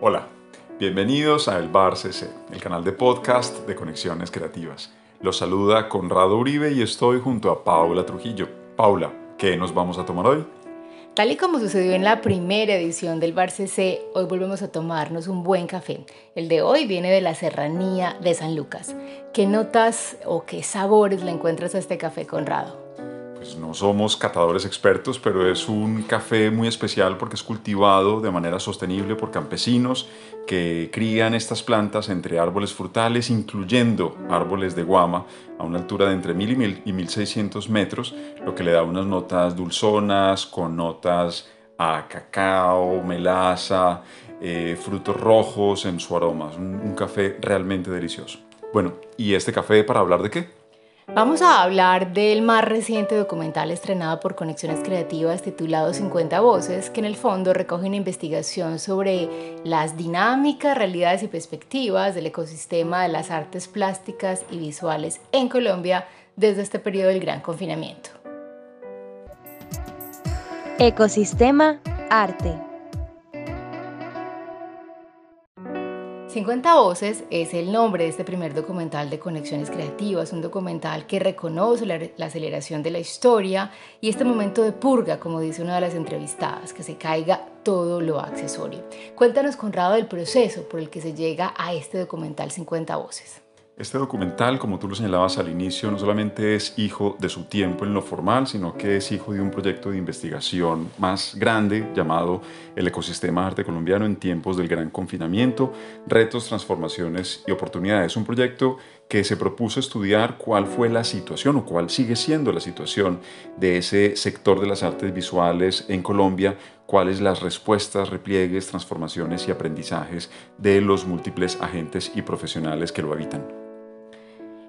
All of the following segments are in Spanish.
Hola, bienvenidos a El Bar CC, el canal de podcast de Conexiones Creativas. Los saluda Conrado Uribe y estoy junto a Paula Trujillo. Paula, ¿qué nos vamos a tomar hoy? Tal y como sucedió en la primera edición del Bar CC, hoy volvemos a tomarnos un buen café. El de hoy viene de la serranía de San Lucas. ¿Qué notas o qué sabores le encuentras a este café, Conrado? Pues no somos catadores expertos, pero es un café muy especial porque es cultivado de manera sostenible por campesinos que crían estas plantas entre árboles frutales, incluyendo árboles de guama, a una altura de entre 1000 y 1600 metros, lo que le da unas notas dulzonas, con notas a cacao, melaza, eh, frutos rojos en su aroma. un, un café realmente delicioso. Bueno, ¿y este café para hablar de qué? Vamos a hablar del más reciente documental estrenado por Conexiones Creativas titulado 50 Voces, que en el fondo recoge una investigación sobre las dinámicas, realidades y perspectivas del ecosistema de las artes plásticas y visuales en Colombia desde este periodo del gran confinamiento. Ecosistema Arte. 50 Voces es el nombre de este primer documental de Conexiones Creativas, un documental que reconoce la, aceleración de la historia y este momento de purga, como dice una de las entrevistadas, que se caiga todo lo accesorio. Cuéntanos, Conrado, del proceso por el que se llega a este documental 50 Voces. Este documental, como tú lo señalabas al inicio, no solamente es hijo de su tiempo en lo formal, sino que es hijo de un proyecto de investigación más grande llamado El ecosistema arte colombiano en tiempos del gran confinamiento, retos, transformaciones y oportunidades. Un proyecto que se propuso estudiar cuál fue la situación o cuál sigue siendo la situación de ese sector de las artes visuales en Colombia, cuáles las respuestas, repliegues, transformaciones y aprendizajes de los múltiples agentes y profesionales que lo habitan.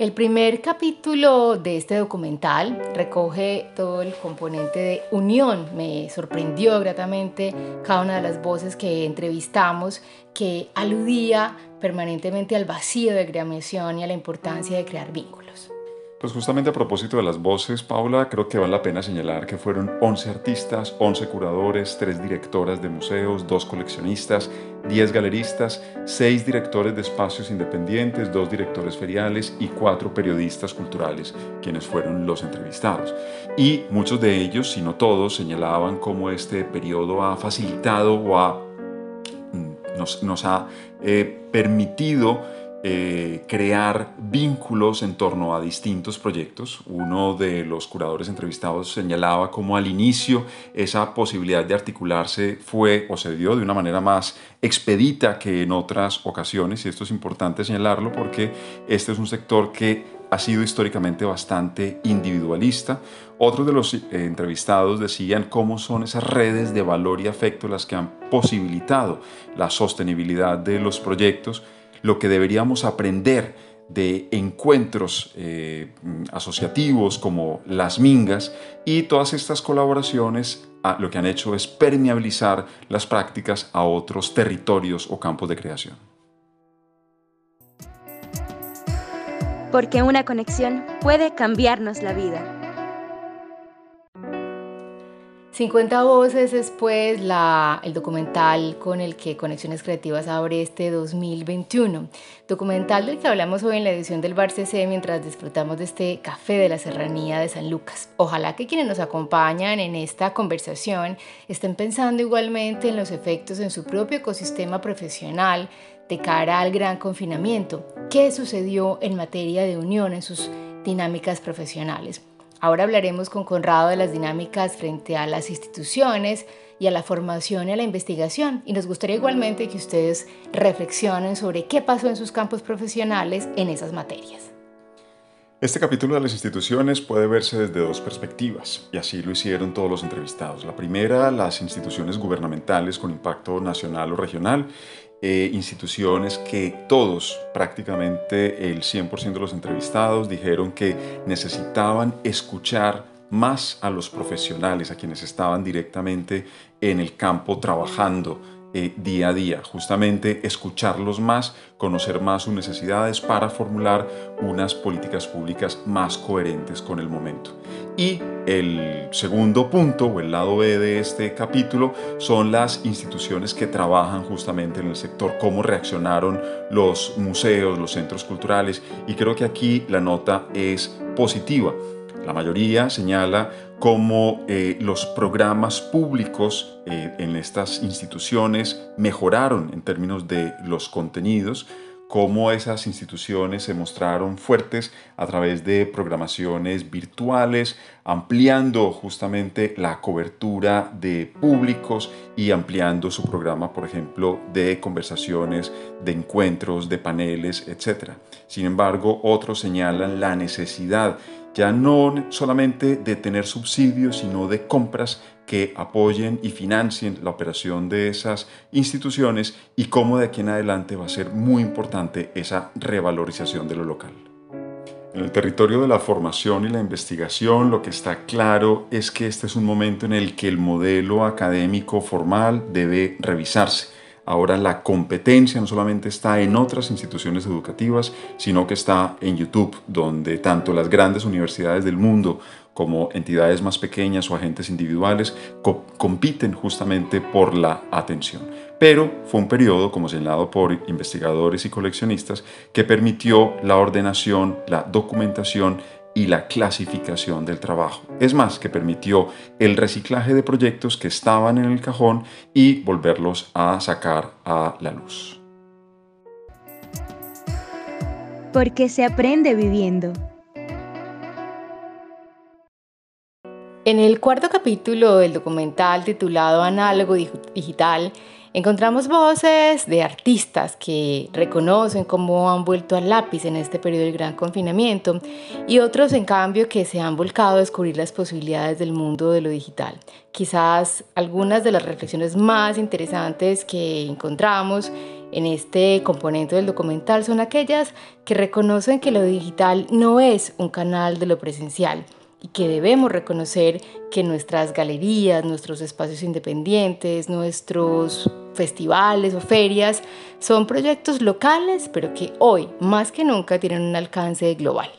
El primer capítulo de este documental recoge todo el componente de unión. Me sorprendió gratamente cada una de las voces que entrevistamos que aludía permanentemente al vacío de creación y a la importancia de crear vínculos. Pues justamente a propósito de las voces, Paula, creo que vale la pena señalar que fueron 11 artistas, 11 curadores, 3 directoras de museos, 2 coleccionistas, 10 galeristas, 6 directores de espacios independientes, 2 directores feriales y 4 periodistas culturales, quienes fueron los entrevistados. Y muchos de ellos, si no todos, señalaban cómo este periodo ha facilitado o ha, mm, nos, nos ha eh, permitido eh, crear vínculos en torno a distintos proyectos. Uno de los curadores entrevistados señalaba cómo al inicio esa posibilidad de articularse fue o se dio de una manera más expedita que en otras ocasiones, y esto es importante señalarlo porque este es un sector que ha sido históricamente bastante individualista. Otros de los eh, entrevistados decían cómo son esas redes de valor y afecto las que han posibilitado la sostenibilidad de los proyectos lo que deberíamos aprender de encuentros eh, asociativos como las mingas y todas estas colaboraciones ah, lo que han hecho es permeabilizar las prácticas a otros territorios o campos de creación. Porque una conexión puede cambiarnos la vida. 50 voces es pues la, el documental con el que Conexiones Creativas abre este 2021. Documental del que hablamos hoy en la edición del Bar CC mientras disfrutamos de este café de la serranía de San Lucas. Ojalá que quienes nos acompañan en esta conversación estén pensando igualmente en los efectos en su propio ecosistema profesional de cara al gran confinamiento. ¿Qué sucedió en materia de unión en sus dinámicas profesionales? Ahora hablaremos con Conrado de las dinámicas frente a las instituciones y a la formación y a la investigación. Y nos gustaría igualmente que ustedes reflexionen sobre qué pasó en sus campos profesionales en esas materias. Este capítulo de las instituciones puede verse desde dos perspectivas, y así lo hicieron todos los entrevistados. La primera, las instituciones gubernamentales con impacto nacional o regional, eh, instituciones que todos, prácticamente el 100% de los entrevistados, dijeron que necesitaban escuchar más a los profesionales, a quienes estaban directamente en el campo trabajando eh, día a día, justamente escucharlos más, conocer más sus necesidades para formular unas políticas públicas más coherentes con el momento. Y el segundo punto o el lado B de este capítulo son las instituciones que trabajan justamente en el sector, cómo reaccionaron los museos, los centros culturales y creo que aquí la nota es positiva. La mayoría señala cómo eh, los programas públicos eh, en estas instituciones mejoraron en términos de los contenidos, cómo esas instituciones se mostraron fuertes a través de programaciones virtuales, ampliando justamente la cobertura de públicos y ampliando su programa, por ejemplo, de conversaciones, de encuentros, de paneles, etc. Sin embargo, otros señalan la necesidad ya no solamente de tener subsidios, sino de compras que apoyen y financien la operación de esas instituciones y cómo de aquí en adelante va a ser muy importante esa revalorización de lo local. En el territorio de la formación y la investigación lo que está claro es que este es un momento en el que el modelo académico formal debe revisarse Ahora la competencia no solamente está en otras instituciones educativas, sino que está en YouTube, donde tanto las grandes universidades del mundo como entidades más pequeñas o agentes individuales compiten justamente por la atención. Pero fue un periodo, como señalado por investigadores y coleccionistas, que permitió la ordenación, la documentación y la clasificación del trabajo. Es más, que permitió el reciclaje de proyectos que estaban en el cajón y volverlos a sacar a la luz. Porque se aprende viviendo. En el cuarto capítulo del documental titulado Análogo Digital, Encontramos voces de artistas que reconocen cómo han vuelto al lápiz en este periodo del gran confinamiento y otros en cambio que se han volcado a descubrir las posibilidades del mundo de lo digital. Quizás algunas de las reflexiones más interesantes que encontramos en este componente del documental son aquellas que reconocen que lo digital no es un canal de lo presencial, y que debemos reconocer que nuestras galerías, nuestros espacios independientes, nuestros festivales o ferias son proyectos locales, pero que hoy más que nunca tienen un alcance global.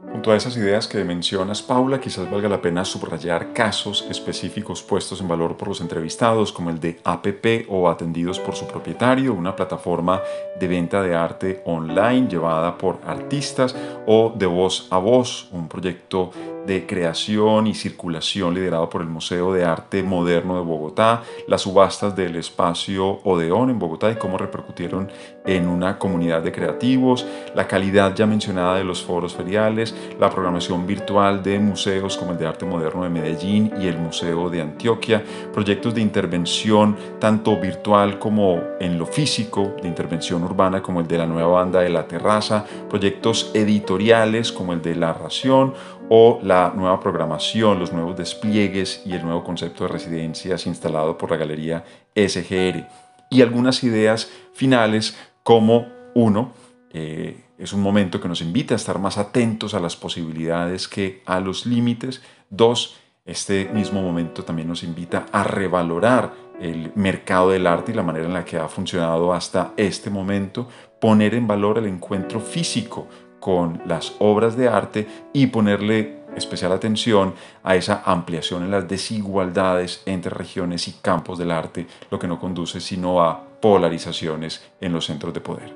Junto a esas ideas que mencionas, Paula, quizás valga la pena subrayar casos específicos puestos en valor por los entrevistados, como el de APP o Atendidos por su propietario, una plataforma de venta de arte online llevada por artistas, o de voz a voz, un proyecto de creación y circulación liderado por el Museo de Arte Moderno de Bogotá, las subastas del espacio Odeón en Bogotá y cómo repercutieron en una comunidad de creativos, la calidad ya mencionada de los foros feriales, la programación virtual de museos como el de Arte Moderno de Medellín y el Museo de Antioquia, proyectos de intervención tanto virtual como en lo físico, de intervención urbana como el de la nueva banda de La Terraza, proyectos editoriales como el de La Ración o la nueva programación, los nuevos despliegues y el nuevo concepto de residencias instalado por la galería SGR. Y algunas ideas finales como uno, eh, es un momento que nos invita a estar más atentos a las posibilidades que a los límites. Dos, este mismo momento también nos invita a revalorar el mercado del arte y la manera en la que ha funcionado hasta este momento, poner en valor el encuentro físico con las obras de arte y ponerle especial atención a esa ampliación en las desigualdades entre regiones y campos del arte, lo que no conduce sino a polarizaciones en los centros de poder.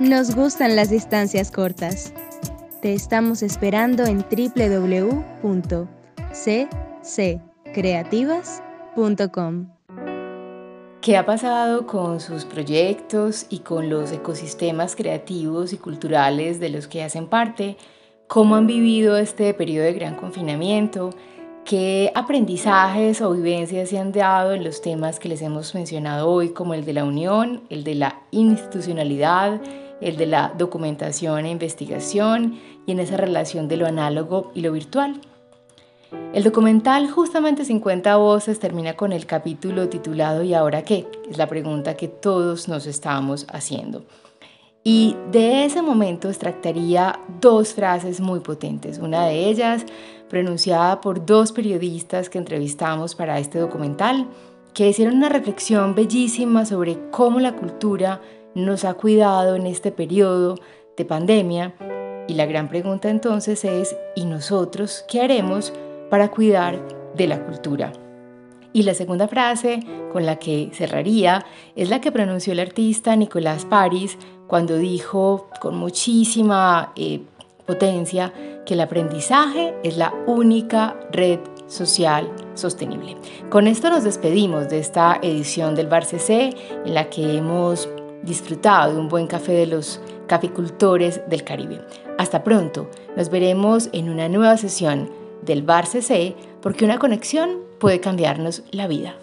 Nos gustan las distancias cortas. Te estamos esperando en www.cccreativas.com. ¿Qué ha pasado con sus proyectos y con los ecosistemas creativos y culturales de los que hacen parte? ¿Cómo han vivido este periodo de gran confinamiento? ¿Qué aprendizajes o vivencias se han dado en los temas que les hemos mencionado hoy, como el de la unión, el de la institucionalidad, el de la documentación e investigación y en esa relación de lo análogo y lo virtual? El documental Justamente 50 Voces termina con el capítulo titulado ¿Y ahora qué? Es la pregunta que todos nos estamos haciendo. Y de ese momento extractaría dos frases muy potentes. Una de ellas pronunciada por dos periodistas que entrevistamos para este documental. que hicieron una reflexión bellísima sobre cómo la cultura nos ha cuidado en este periodo de pandemia. Y la gran pregunta entonces es, ¿y nosotros qué haremos para cuidar de la cultura? Y la segunda frase con la que cerraría es la que pronunció el artista Nicolás París cuando dijo con muchísima eh, potencia que el aprendizaje es la única red social sostenible. Con esto nos despedimos de esta edición del Bar CC en la que hemos disfrutado de un buen café de los caficultores del Caribe. Hasta pronto, nos veremos en una nueva sesión del Bar CC porque una conexión puede cambiarnos la vida.